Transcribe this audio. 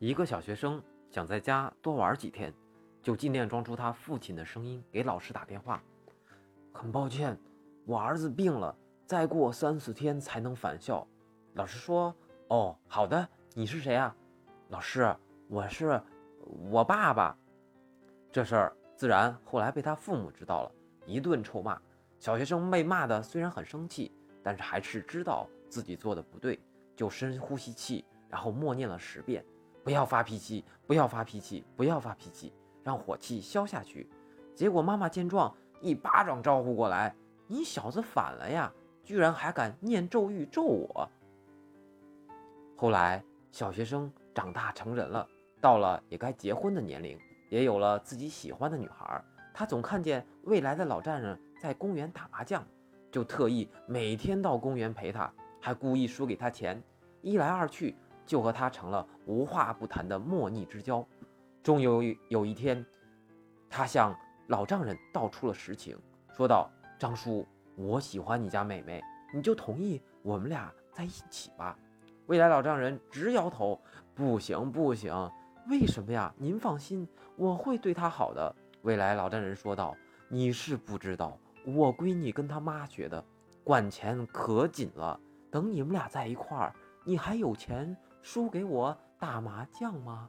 一个小学生想在家多玩几天，就尽量装出他父亲的声音给老师打电话。很抱歉，我儿子病了，再过三四天才能返校。老师说：“哦，好的。你是谁啊？”老师，我是我爸爸。这事儿自然后来被他父母知道了，一顿臭骂。小学生被骂的虽然很生气，但是还是知道自己做的不对，就深呼吸气，然后默念了十遍。不要发脾气，不要发脾气，不要发脾气，让火气消下去。结果妈妈见状，一巴掌招呼过来：“你小子反了呀！居然还敢念咒语咒我！”后来，小学生长大成人了，到了也该结婚的年龄，也有了自己喜欢的女孩。他总看见未来的老丈人在公园打麻将，就特意每天到公园陪他，还故意输给他钱。一来二去。就和他成了无话不谈的莫逆之交。终于有一天，他向老丈人道出了实情，说道：“张叔，我喜欢你家美美，你就同意我们俩在一起吧。”未来老丈人直摇头：“不行，不行，为什么呀？您放心，我会对她好的。”未来老丈人说道：“你是不知道，我闺女跟她妈学的，管钱可紧了。等你们俩在一块儿，你还有钱？”输给我打麻将吗？